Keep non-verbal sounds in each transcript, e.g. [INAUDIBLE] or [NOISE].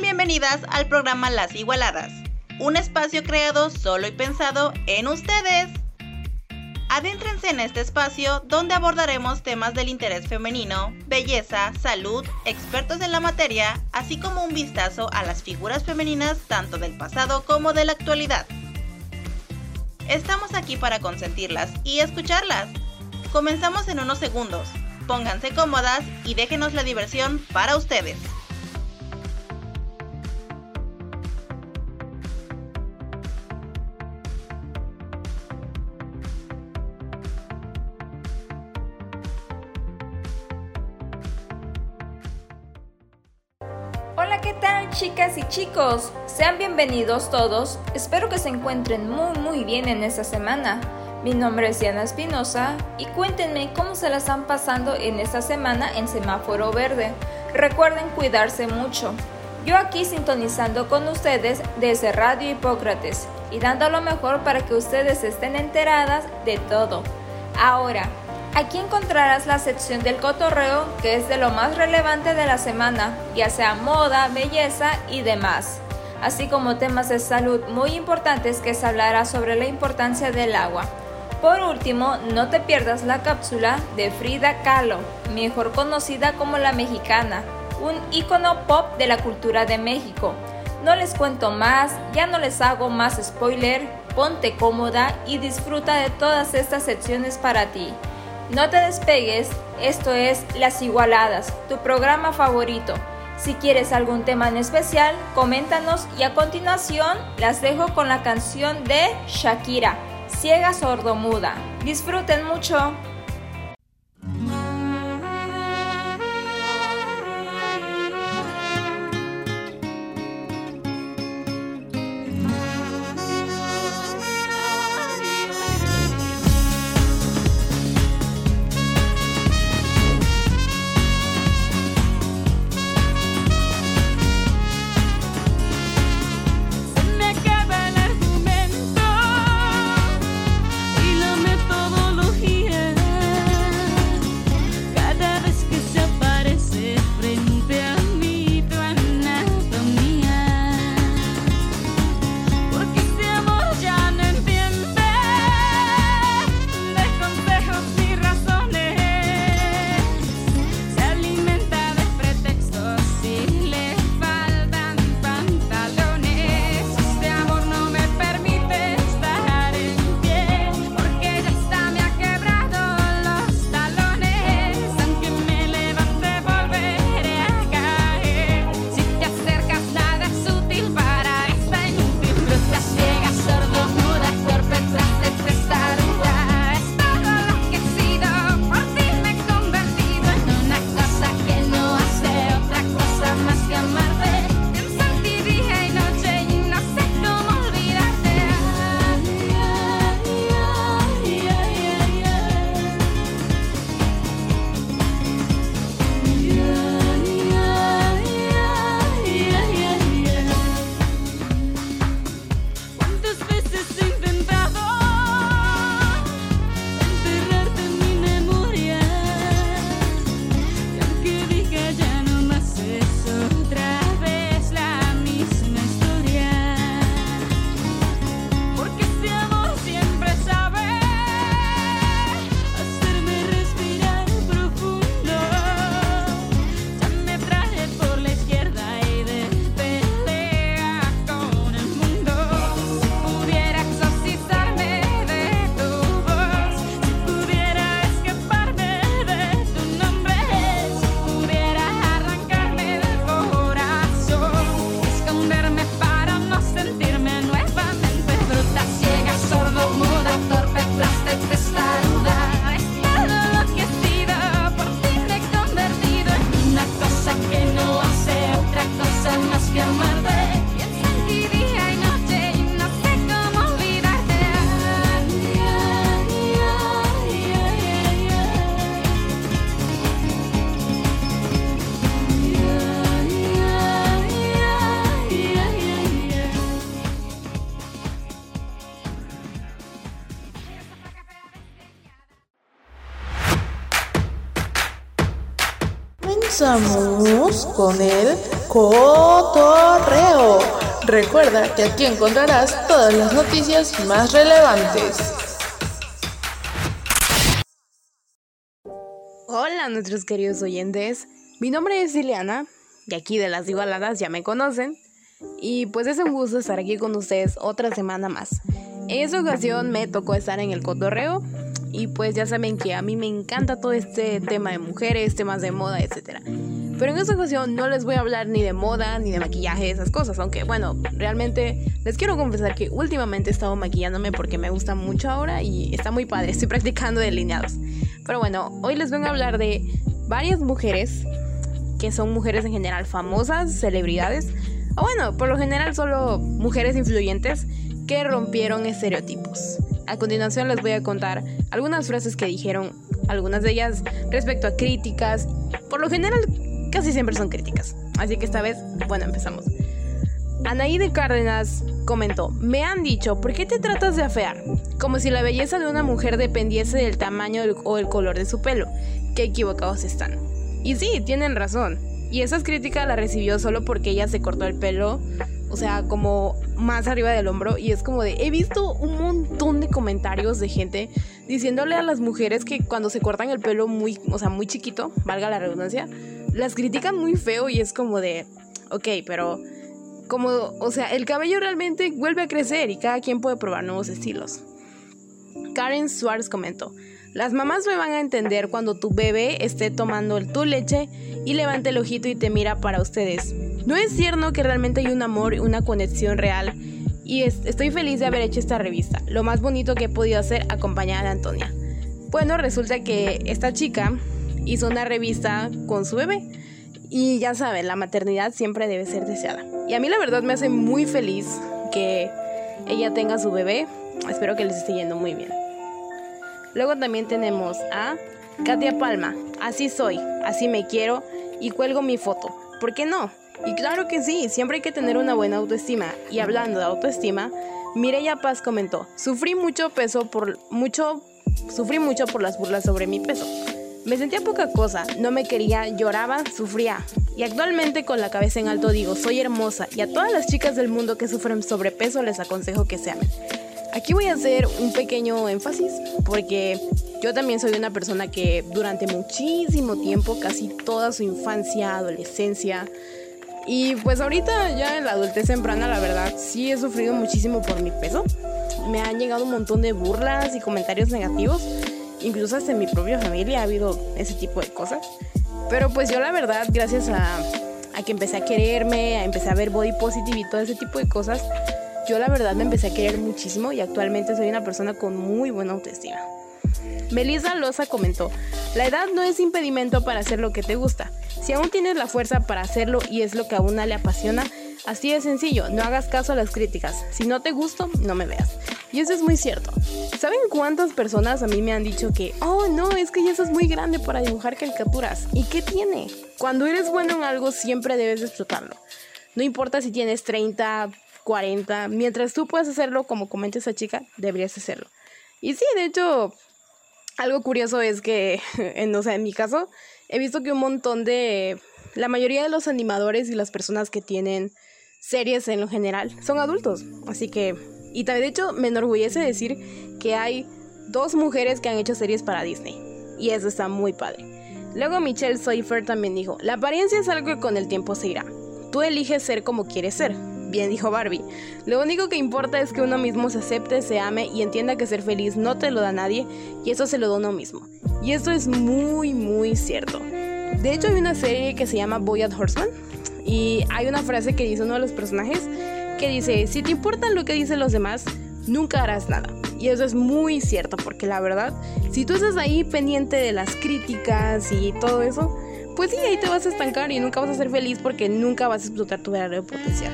Bienvenidas al programa Las Igualadas, un espacio creado solo y pensado en ustedes. Adéntrense en este espacio donde abordaremos temas del interés femenino, belleza, salud, expertos en la materia, así como un vistazo a las figuras femeninas tanto del pasado como de la actualidad. Estamos aquí para consentirlas y escucharlas. Comenzamos en unos segundos. Pónganse cómodas y déjenos la diversión para ustedes. Chicas y chicos? Sean bienvenidos todos. Espero que se encuentren muy muy bien en esta semana. Mi nombre es Diana Espinosa y cuéntenme cómo se la están pasando en esta semana en semáforo verde. Recuerden cuidarse mucho. Yo aquí sintonizando con ustedes desde Radio Hipócrates y dando lo mejor para que ustedes estén enteradas de todo. Ahora, Aquí encontrarás la sección del cotorreo que es de lo más relevante de la semana, ya sea moda, belleza y demás, así como temas de salud muy importantes que se hablará sobre la importancia del agua. Por último, no te pierdas la cápsula de Frida Kahlo, mejor conocida como la mexicana, un ícono pop de la cultura de México. No les cuento más, ya no les hago más spoiler, ponte cómoda y disfruta de todas estas secciones para ti. No te despegues, esto es Las Igualadas, tu programa favorito. Si quieres algún tema en especial, coméntanos y a continuación las dejo con la canción de Shakira, Ciega Sordomuda. Disfruten mucho. Con el cotorreo. Recuerda que aquí encontrarás todas las noticias más relevantes. Hola nuestros queridos oyentes, mi nombre es Ileana y aquí de las igualadas ya me conocen y pues es un gusto estar aquí con ustedes otra semana más. En esta ocasión me tocó estar en el cotorreo y pues ya saben que a mí me encanta todo este tema de mujeres, temas de moda, etc. Pero en esta ocasión no les voy a hablar ni de moda, ni de maquillaje, esas cosas. Aunque bueno, realmente les quiero confesar que últimamente he estado maquillándome porque me gusta mucho ahora y está muy padre. Estoy practicando delineados. Pero bueno, hoy les vengo a hablar de varias mujeres que son mujeres en general famosas, celebridades. O bueno, por lo general solo mujeres influyentes que rompieron estereotipos. A continuación les voy a contar algunas frases que dijeron, algunas de ellas respecto a críticas. Por lo general, casi siempre son críticas. Así que esta vez, bueno, empezamos. Anaí de Cárdenas comentó, me han dicho, ¿por qué te tratas de afear? Como si la belleza de una mujer dependiese del tamaño o el color de su pelo. Qué equivocados están. Y sí, tienen razón. Y esas críticas la recibió solo porque ella se cortó el pelo o sea, como más arriba del hombro y es como de, he visto un montón de comentarios de gente diciéndole a las mujeres que cuando se cortan el pelo muy, o sea, muy chiquito, valga la redundancia, las critican muy feo y es como de, ok, pero como, o sea, el cabello realmente vuelve a crecer y cada quien puede probar nuevos estilos. Karen Suárez comentó, las mamás me van a entender cuando tu bebé esté tomando tu leche y levante el ojito y te mira para ustedes. No es cierto que realmente hay un amor y una conexión real y estoy feliz de haber hecho esta revista. Lo más bonito que he podido hacer acompañada de Antonia. Bueno, resulta que esta chica hizo una revista con su bebé y ya saben, la maternidad siempre debe ser deseada. Y a mí la verdad me hace muy feliz que ella tenga su bebé. Espero que les esté yendo muy bien. Luego también tenemos a Katia Palma. Así soy, así me quiero y cuelgo mi foto. ¿Por qué no? Y claro que sí, siempre hay que tener una buena autoestima. Y hablando de autoestima, Mireya Paz comentó, sufrí mucho peso por mucho, sufrí mucho por las burlas sobre mi peso. Me sentía poca cosa, no me quería, lloraba, sufría. Y actualmente con la cabeza en alto digo, soy hermosa y a todas las chicas del mundo que sufren sobrepeso les aconsejo que se amen. Aquí voy a hacer un pequeño énfasis porque yo también soy una persona que durante muchísimo tiempo, casi toda su infancia, adolescencia, y pues ahorita ya en la adultez temprana, la verdad, sí he sufrido muchísimo por mi peso. Me han llegado un montón de burlas y comentarios negativos. Incluso hasta en mi propia familia ha habido ese tipo de cosas. Pero pues yo la verdad, gracias a, a que empecé a quererme, a empecé a ver body positive y todo ese tipo de cosas, yo la verdad me empecé a querer muchísimo y actualmente soy una persona con muy buena autoestima. Melissa Loza comentó, la edad no es impedimento para hacer lo que te gusta. Si aún tienes la fuerza para hacerlo y es lo que a una le apasiona, así de sencillo, no hagas caso a las críticas. Si no te gusto, no me veas. Y eso es muy cierto. ¿Saben cuántas personas a mí me han dicho que, oh no, es que ya es muy grande para dibujar caricaturas? ¿Y qué tiene? Cuando eres bueno en algo siempre debes explotarlo. No importa si tienes 30, 40, mientras tú puedas hacerlo como comenta esa chica, deberías hacerlo. Y sí, de hecho, algo curioso es que, [LAUGHS] en, o sea, en mi caso, he visto que un montón de... La mayoría de los animadores y las personas que tienen series en lo general son adultos. Así que... Y de hecho me enorgullece decir que hay dos mujeres que han hecho series para Disney. Y eso está muy padre. Luego Michelle Seifer también dijo, la apariencia es algo que con el tiempo se irá. Tú eliges ser como quieres ser. Bien dijo Barbie. Lo único que importa es que uno mismo se acepte, se ame y entienda que ser feliz no te lo da nadie y eso se lo da uno mismo. Y esto es muy, muy cierto. De hecho, hay una serie que se llama Boy Horseman y hay una frase que dice uno de los personajes que dice, si te importa lo que dicen los demás, nunca harás nada. Y eso es muy cierto, porque la verdad, si tú estás ahí pendiente de las críticas y todo eso, pues sí, ahí te vas a estancar y nunca vas a ser feliz porque nunca vas a explotar tu verdadero potencial.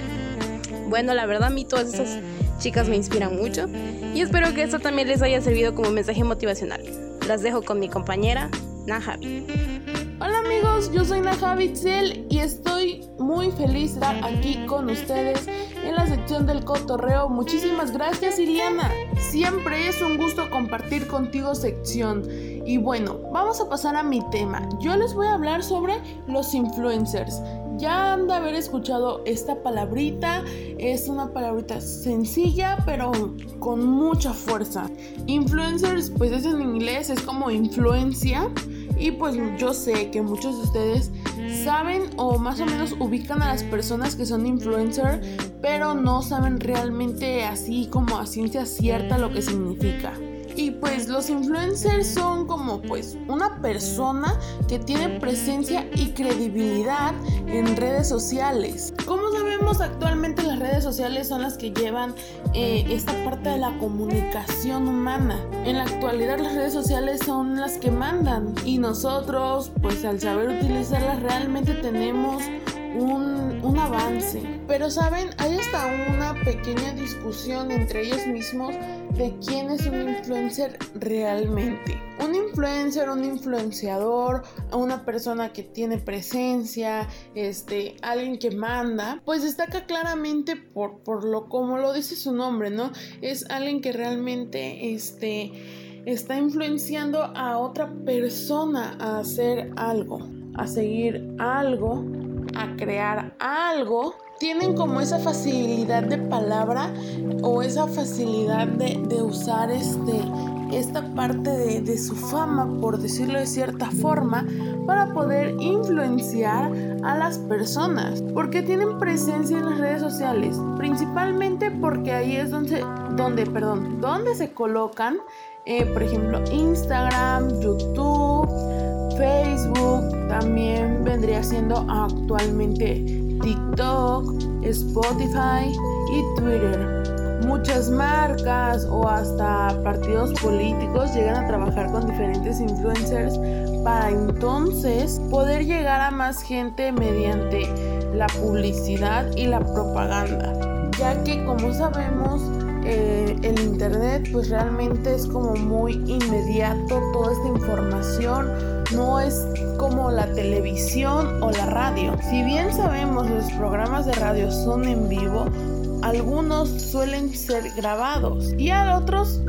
Bueno, la verdad a mí todas esas chicas me inspiran mucho y espero que esto también les haya servido como mensaje motivacional. Las dejo con mi compañera Najavi. Hola amigos, yo soy Najavi Tzel y estoy muy feliz de estar aquí con ustedes en la sección del cotorreo. Muchísimas gracias Iriana. Siempre es un gusto compartir contigo sección. Y bueno, vamos a pasar a mi tema. Yo les voy a hablar sobre los influencers. Ya han de haber escuchado esta palabrita. Es una palabrita sencilla, pero con mucha fuerza. Influencers, pues es en inglés, es como influencia. Y pues yo sé que muchos de ustedes saben o más o menos ubican a las personas que son influencer, pero no saben realmente así como a ciencia cierta lo que significa. Y pues los influencers son como pues una persona que tiene presencia y credibilidad en redes sociales. Como sabemos actualmente las redes sociales son las que llevan eh, esta parte de la comunicación humana. En la actualidad las redes sociales son las que mandan y nosotros pues al saber utilizarlas realmente tenemos un, un, avance. Pero saben, hay hasta una pequeña discusión entre ellos mismos de quién es un influencer realmente. Un influencer, un influenciador, una persona que tiene presencia, este, alguien que manda, pues destaca claramente por, por lo como lo dice su nombre, ¿no? Es alguien que realmente este, está influenciando a otra persona a hacer algo, a seguir algo, a crear algo tienen como esa facilidad de palabra o esa facilidad de, usar este, esta parte de, de, su fama, por decirlo de cierta forma, para poder influenciar a las personas. Porque tienen presencia en las redes sociales, principalmente porque ahí es donde, donde, perdón, donde se colocan, eh, por ejemplo, Instagram, YouTube, Facebook, también vendría siendo actualmente TikTok, Spotify y Twitter. Muchas marcas o hasta partidos políticos llegan a trabajar con diferentes influencers para entonces poder llegar a más gente mediante la publicidad y la propaganda. Ya que como sabemos eh, el internet pues realmente es como muy inmediato toda esta información. No es como la televisión o la radio. Si bien sabemos los programas de radio son en vivo algunos suelen ser grabados y hay otros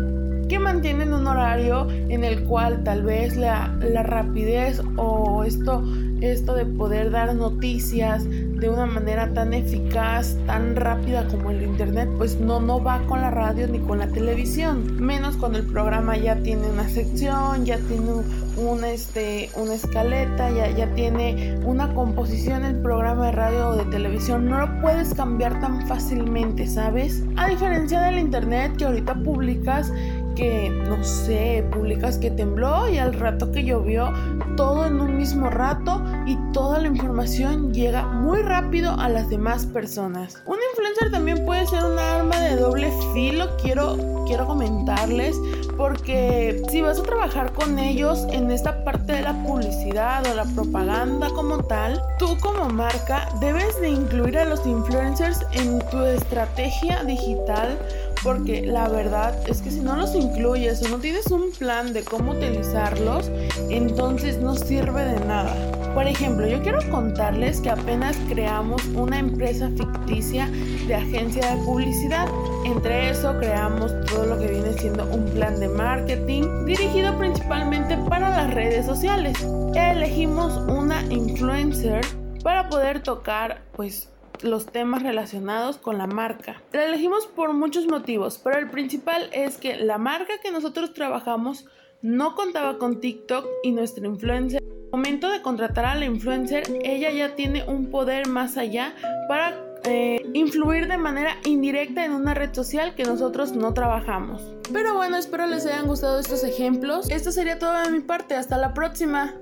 que mantienen un horario en el cual tal vez la, la rapidez o esto esto de poder dar noticias de una manera tan eficaz, tan rápida como el internet, pues no, no va con la radio ni con la televisión. Menos cuando el programa ya tiene una sección, ya tiene un, este, una escaleta, ya, ya tiene una composición el programa de radio o de televisión. No lo puedes cambiar tan fácilmente, ¿sabes? A diferencia del internet que ahorita publicas que, no sé, publicas que tembló y al rato que llovió, todo en un mismo rato y toda la información llega muy rápido a las demás personas. Un influencer también puede ser un arma de doble filo, quiero, quiero comentarles, porque si vas a trabajar con ellos en esta parte de la publicidad o la propaganda como tal, tú como marca debes de incluir a los influencers en tu estrategia digital porque la verdad es que si no los incluyes o no tienes un plan de cómo utilizarlos, entonces no sirve de nada. Por ejemplo, yo quiero contarles que apenas creamos una empresa ficticia de agencia de publicidad. Entre eso creamos todo lo que viene siendo un plan de marketing dirigido principalmente para las redes sociales. Elegimos una influencer para poder tocar pues los temas relacionados con la marca. La elegimos por muchos motivos, pero el principal es que la marca que nosotros trabajamos no contaba con TikTok y nuestra influencer. Al momento de contratar a la influencer, ella ya tiene un poder más allá para eh, influir de manera indirecta en una red social que nosotros no trabajamos. Pero bueno, espero les hayan gustado estos ejemplos. Esto sería todo de mi parte. Hasta la próxima.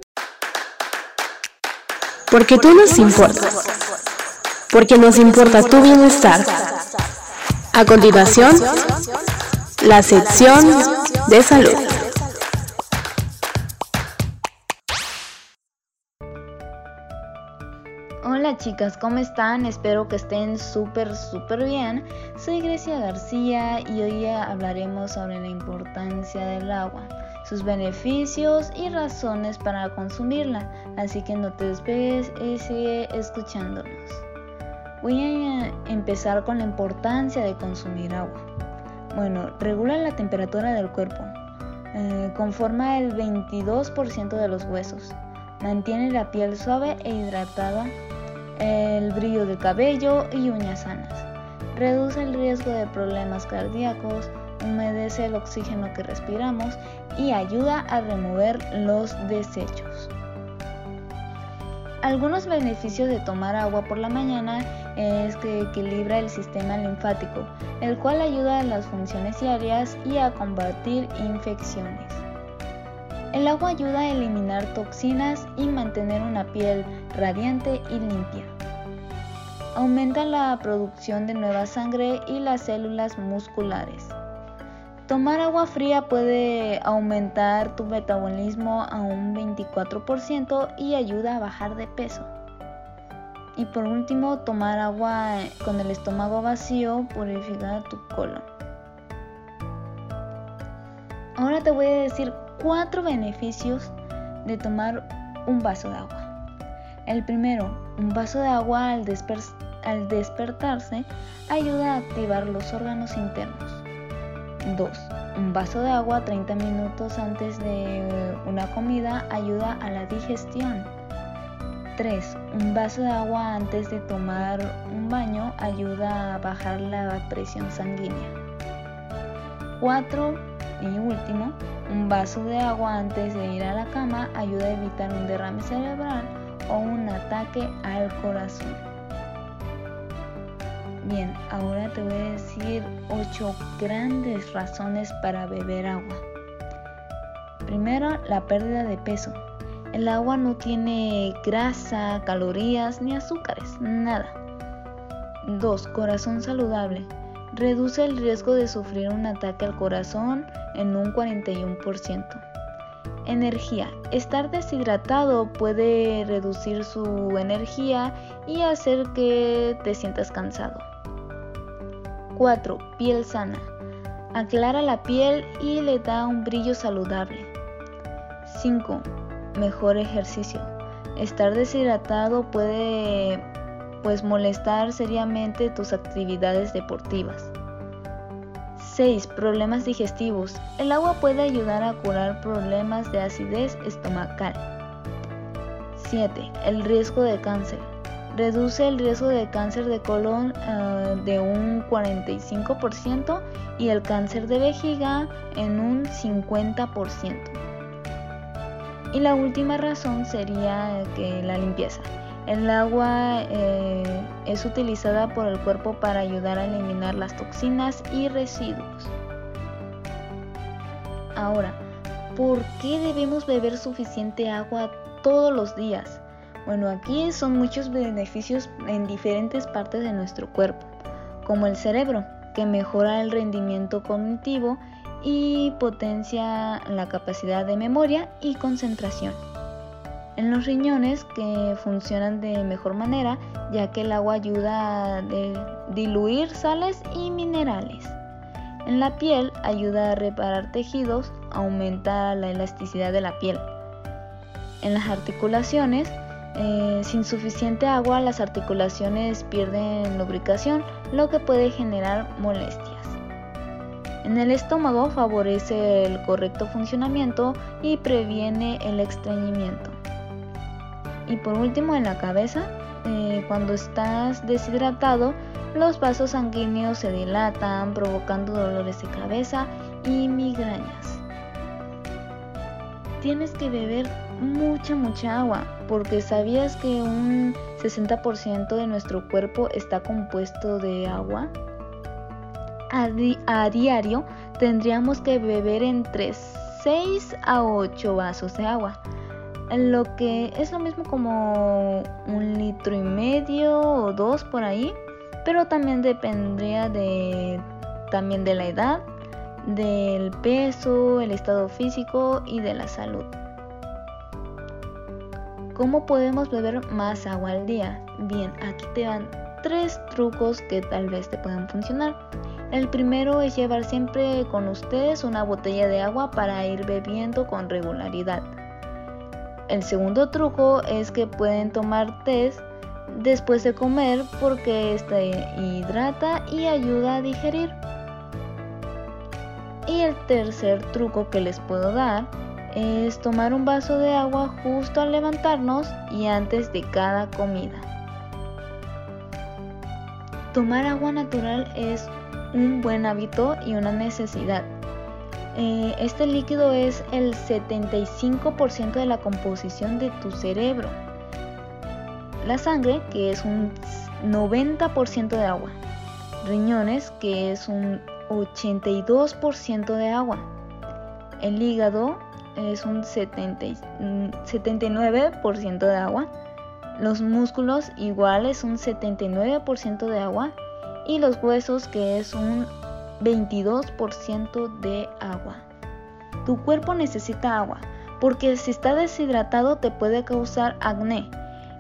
Porque tú nos importas porque nos importa tu bienestar. A continuación, la sección de salud. Chicas, ¿cómo están? Espero que estén súper, súper bien. Soy Grecia García y hoy hablaremos sobre la importancia del agua, sus beneficios y razones para consumirla. Así que no te despegues y sigue escuchándonos. Voy a empezar con la importancia de consumir agua. Bueno, regula la temperatura del cuerpo. Eh, conforma el 22% de los huesos. Mantiene la piel suave e hidratada. El brillo del cabello y uñas sanas. Reduce el riesgo de problemas cardíacos. Humedece el oxígeno que respiramos y ayuda a remover los desechos. Algunos beneficios de tomar agua por la mañana es que equilibra el sistema linfático, el cual ayuda a las funciones diarias y a combatir infecciones. El agua ayuda a eliminar toxinas y mantener una piel radiante y limpia. Aumenta la producción de nueva sangre y las células musculares. Tomar agua fría puede aumentar tu metabolismo a un 24% y ayuda a bajar de peso. Y por último, tomar agua con el estómago vacío purifica tu colon. Ahora te voy a decir cuatro beneficios de tomar un vaso de agua. El primero, un vaso de agua al, al despertarse ayuda a activar los órganos internos. 2. Un vaso de agua 30 minutos antes de una comida ayuda a la digestión. 3. Un vaso de agua antes de tomar un baño ayuda a bajar la presión sanguínea. 4. Y último, un vaso de agua antes de ir a la cama ayuda a evitar un derrame cerebral o un ataque al corazón. Bien, ahora te voy a decir 8 grandes razones para beber agua. Primero, la pérdida de peso. El agua no tiene grasa, calorías ni azúcares, nada. 2. Corazón saludable. Reduce el riesgo de sufrir un ataque al corazón en un 41%. Energía. Estar deshidratado puede reducir su energía y hacer que te sientas cansado. 4. Piel sana. Aclara la piel y le da un brillo saludable. 5. Mejor ejercicio. Estar deshidratado puede pues molestar seriamente tus actividades deportivas. 6. Problemas digestivos. El agua puede ayudar a curar problemas de acidez estomacal. 7. El riesgo de cáncer reduce el riesgo de cáncer de colon eh, de un 45% y el cáncer de vejiga en un 50%. Y la última razón sería que la limpieza. El agua eh, es utilizada por el cuerpo para ayudar a eliminar las toxinas y residuos. Ahora, ¿por qué debemos beber suficiente agua todos los días? Bueno, aquí son muchos beneficios en diferentes partes de nuestro cuerpo, como el cerebro, que mejora el rendimiento cognitivo y potencia la capacidad de memoria y concentración. En los riñones que funcionan de mejor manera ya que el agua ayuda a diluir sales y minerales. En la piel ayuda a reparar tejidos, aumenta la elasticidad de la piel. En las articulaciones eh, sin suficiente agua las articulaciones pierden lubricación, lo que puede generar molestias. En el estómago favorece el correcto funcionamiento y previene el estreñimiento. Y por último en la cabeza, eh, cuando estás deshidratado, los vasos sanguíneos se dilatan provocando dolores de cabeza y migrañas. Tienes que beber mucha, mucha agua, porque sabías que un 60% de nuestro cuerpo está compuesto de agua. A, a, diario tendríamos que beber entre 6 a 8 vasos de agua, lo que es lo mismo como un litro y medio o dos por ahí, pero también dependería de, también de la edad, del peso, el estado físico y de la salud. ¿Cómo podemos beber más agua al día? Bien, aquí te dan tres trucos que tal vez te puedan funcionar. El primero es llevar siempre con ustedes una botella de agua para ir bebiendo con regularidad. El segundo truco es que pueden tomar test después de comer porque este hidrata y ayuda a digerir. Y el tercer truco que les puedo dar es tomar un vaso de agua justo al levantarnos y antes de cada comida. Tomar agua natural es un buen hábito y una necesidad. Eh, este líquido es el 75% de la composición de tu cerebro. La sangre, que es un 90% de agua. Riñones, que es un 82% de agua. El hígado es un 79% de agua. Los músculos igual es un 79% de agua. Y los huesos que es un 22% de agua. Tu cuerpo necesita agua porque si está deshidratado te puede causar acné.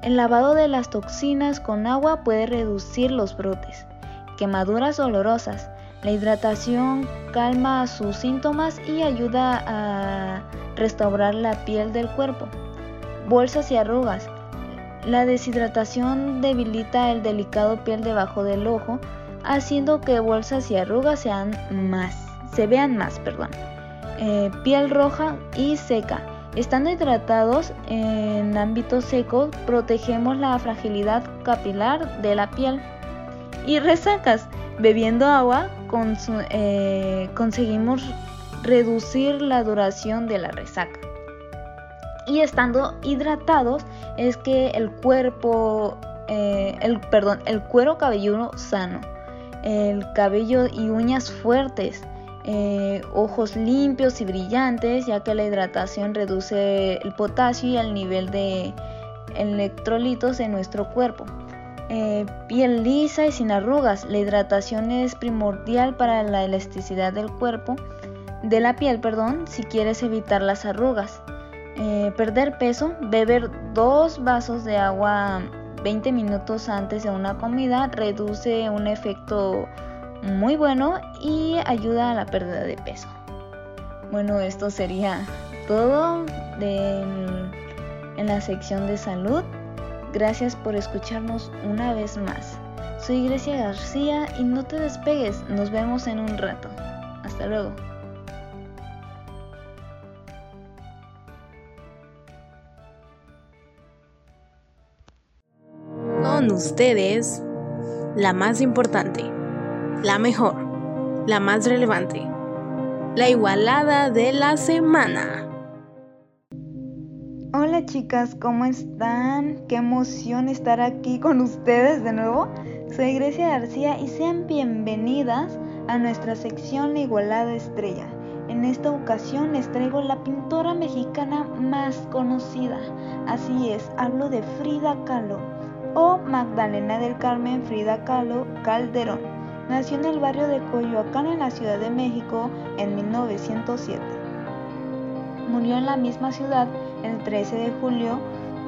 El lavado de las toxinas con agua puede reducir los brotes. Quemaduras dolorosas. La hidratación calma sus síntomas y ayuda a restaurar la piel del cuerpo. Bolsas y arrugas. La deshidratación debilita el delicado piel debajo del ojo, haciendo que bolsas y arrugas sean más, se vean más. Perdón. Eh, piel roja y seca. Estando hidratados en ámbito seco, protegemos la fragilidad capilar de la piel. Y resacas. Bebiendo agua eh, conseguimos reducir la duración de la resaca. Y estando hidratados es que el cuerpo, eh, el, perdón, el cuero cabelludo sano, el cabello y uñas fuertes, eh, ojos limpios y brillantes, ya que la hidratación reduce el potasio y el nivel de electrolitos en nuestro cuerpo. Eh, piel lisa y sin arrugas. La hidratación es primordial para la elasticidad del cuerpo, de la piel, perdón, si quieres evitar las arrugas. Eh, perder peso, beber dos vasos de agua 20 minutos antes de una comida reduce un efecto muy bueno y ayuda a la pérdida de peso. Bueno, esto sería todo en la sección de salud. Gracias por escucharnos una vez más. Soy Grecia García y no te despegues, nos vemos en un rato. Hasta luego. Ustedes, la más importante, la mejor, la más relevante, la igualada de la semana. Hola chicas, ¿cómo están? Qué emoción estar aquí con ustedes de nuevo. Soy Grecia García y sean bienvenidas a nuestra sección La Igualada Estrella. En esta ocasión les traigo la pintora mexicana más conocida. Así es, hablo de Frida Kahlo o Magdalena del Carmen Frida Kahlo Calderón. Nació en el barrio de Coyoacán en la Ciudad de México en 1907. Murió en la misma ciudad el 13 de julio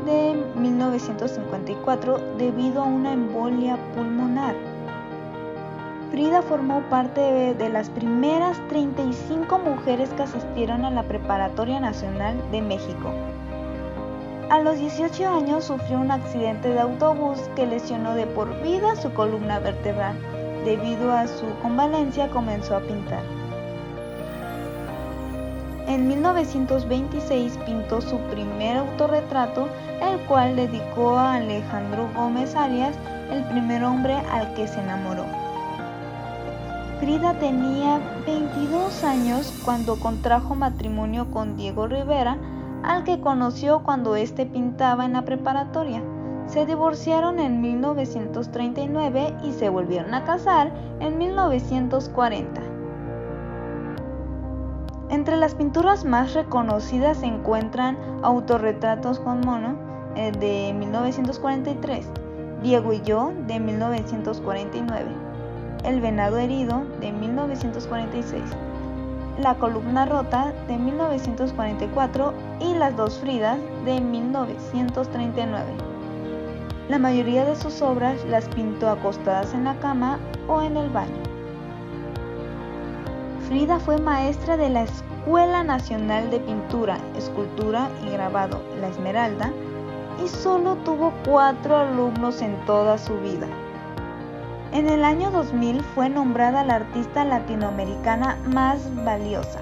de 1954 debido a una embolia pulmonar. Frida formó parte de, las primeras 35 mujeres que asistieron a la Preparatoria Nacional de México. A los 18 años sufrió un accidente de autobús que lesionó de por vida su columna vertebral. Debido a su convalencia comenzó a pintar. En 1926 pintó su primer autorretrato, el cual dedicó a Alejandro Gómez Arias, el primer hombre al que se enamoró. Frida tenía 22 años cuando contrajo matrimonio con Diego Rivera, al que conoció cuando éste pintaba en la preparatoria. Se divorciaron en 1939 y se volvieron a casar en 1940. Entre las pinturas más reconocidas se encuentran Autorretratos con Mono eh, de 1943, Diego y yo de 1949, El Venado Herido de 1946, La Columna Rota de 1944 y Las Dos Fridas de 1939. La mayoría de sus obras las pintó acostadas en la cama o en el baño. Frida fue maestra de la Escuela Nacional de Pintura, Escultura y Grabado La Esmeralda, y solo tuvo cuatro alumnos en toda su vida. En el año 2000 fue nombrada la artista latinoamericana más valiosa.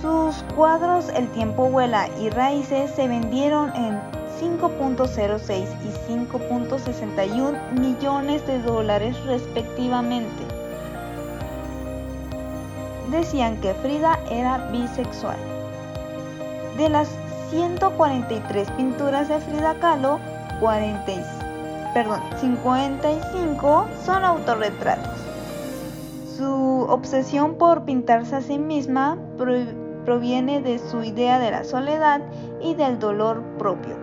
Sus cuadros El tiempo vuela y Raíces se vendieron en 5.06 y 5.61 millones de dólares respectivamente. Decían que Frida era bisexual. De las 143 pinturas de Frida Kahlo, 46 perdón, 55 son autorretratos. Su obsesión por pintarse a sí misma proviene de su idea de la soledad y del dolor propio.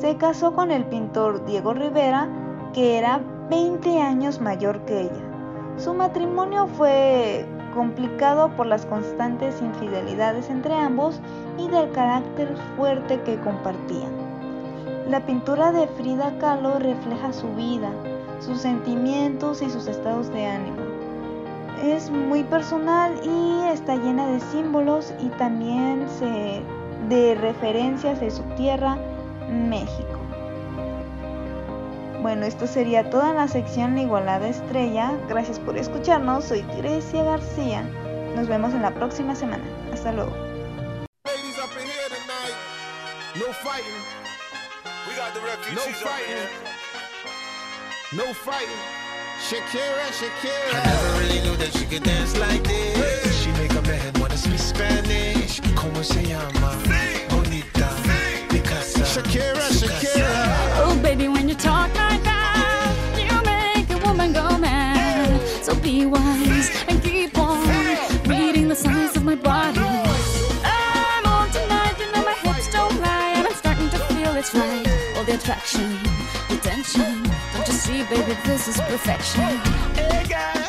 Se casó con el pintor Diego Rivera, que era 20 años mayor que ella. Su matrimonio fue complicado por las constantes infidelidades entre ambos y del carácter fuerte que compartían. La pintura de Frida Kahlo refleja su vida, sus sentimientos y sus estados de ánimo. Es muy personal y está llena de símbolos y también de referencias de su tierra, México. Bueno, esto sería toda la sección La Igualada Estrella. Gracias por escucharnos. Soy Grecia García. Nos vemos en la próxima semana. Hasta luego. We got the refugees no fighting. No fighting. Shakira, Shakira. I never really knew that she could dance like this. She make a man wanna speak Spanish. Como se llama? Bonita. Picasa. Shakira, Shakira. Oh, baby, when you talk attraction, attention. Don't you see, baby, this is perfection. Hey girl,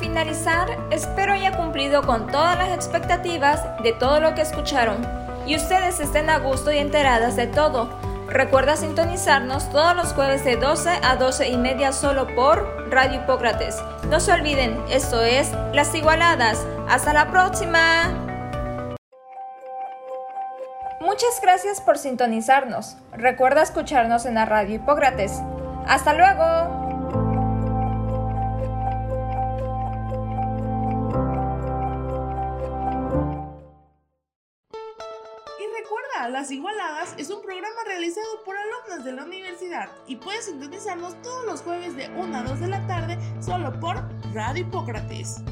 Finalizar, espero haya cumplido con todas las expectativas de todo lo que escucharon y ustedes estén a gusto y enteradas de todo. Recuerda sintonizarnos todos los jueves de 12 a 12 y media solo por Radio Hipócrates. No se olviden, esto es Las Igualadas. Hasta la próxima. Muchas gracias por sintonizarnos. Recuerda escucharnos en la Radio Hipócrates. Hasta luego. Las Igualadas es un programa realizado por alumnos de la universidad y puedes sintonizarnos todos los jueves de 1 a 2 de la tarde solo por Radio Hipócrates.